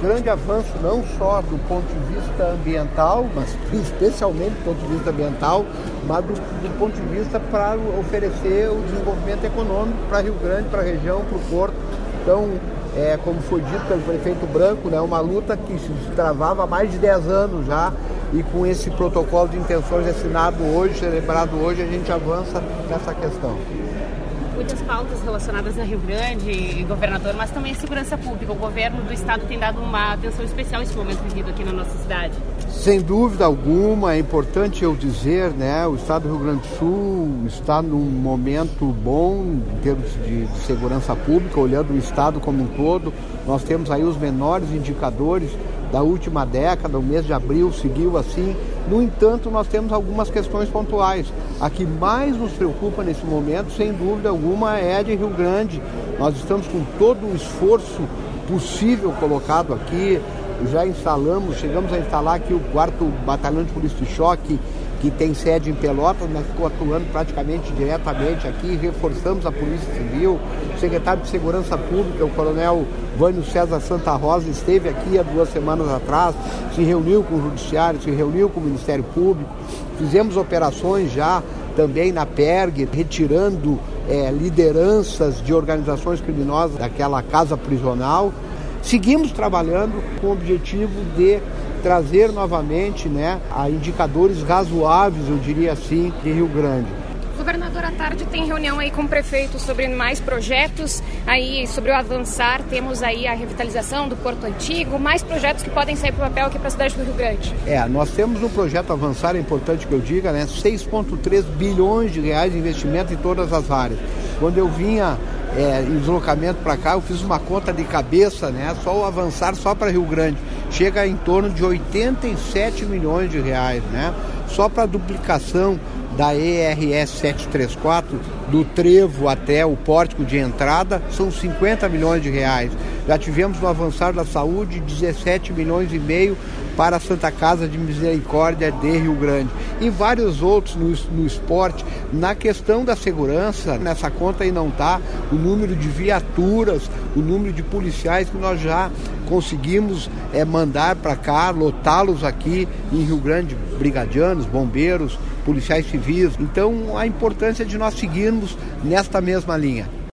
grande avanço não só do ponto de vista ambiental, mas especialmente do ponto de vista ambiental, mas do, do ponto de vista para oferecer o desenvolvimento econômico para Rio Grande, para a região, para o Porto. Então, é, como foi dito pelo prefeito Branco, né, uma luta que se travava há mais de 10 anos já, e com esse protocolo de intenções assinado hoje, celebrado hoje, a gente avança nessa questão muitas pautas relacionadas a Rio Grande, governador, mas também segurança pública. O governo do estado tem dado uma atenção especial nesse momento vivido aqui na nossa cidade. Sem dúvida alguma, é importante eu dizer, né, o estado do Rio Grande do Sul está num momento bom em termos de, de segurança pública, olhando o estado como um todo. Nós temos aí os menores indicadores da última década, o mês de abril seguiu assim. No entanto, nós temos algumas questões pontuais. A que mais nos preocupa nesse momento, sem dúvida alguma, é a de Rio Grande. Nós estamos com todo o esforço possível colocado aqui, já instalamos, chegamos a instalar aqui o quarto batalhão de polícia de choque, que tem sede em Pelotas, mas ficou atuando praticamente diretamente aqui, reforçamos a Polícia Civil, o secretário de Segurança Pública, o coronel Vânio César Santa Rosa, esteve aqui há duas semanas atrás, se reuniu com o Judiciário, se reuniu com o Ministério Público, fizemos operações já também na PERG, retirando é, lideranças de organizações criminosas daquela casa prisional. Seguimos trabalhando com o objetivo de trazer novamente né, a indicadores razoáveis, eu diria assim, de Rio Grande. Governador, à tarde tem reunião aí com o prefeito sobre mais projetos, aí sobre o avançar, temos aí a revitalização do Porto Antigo, mais projetos que podem sair para o papel aqui para a cidade do Rio Grande. É, nós temos no projeto Avançar, é importante que eu diga, né, 6,3 bilhões de reais de investimento em todas as áreas. Quando eu vinha é, em deslocamento para cá, eu fiz uma conta de cabeça, né? Só o avançar só para Rio Grande chega em torno de 87 milhões de reais, né? Só para a duplicação da ERS 734 do trevo até o pórtico de entrada são 50 milhões de reais. Já tivemos no avançar da saúde 17 milhões e meio para a Santa Casa de Misericórdia de Rio Grande e vários outros no, no esporte. Na questão da segurança, nessa conta aí não está o número de viaturas, o número de policiais que nós já conseguimos é, mandar para cá, lotá-los aqui em Rio Grande, brigadianos, bombeiros, policiais civis. Então a importância de nós seguirmos nesta mesma linha.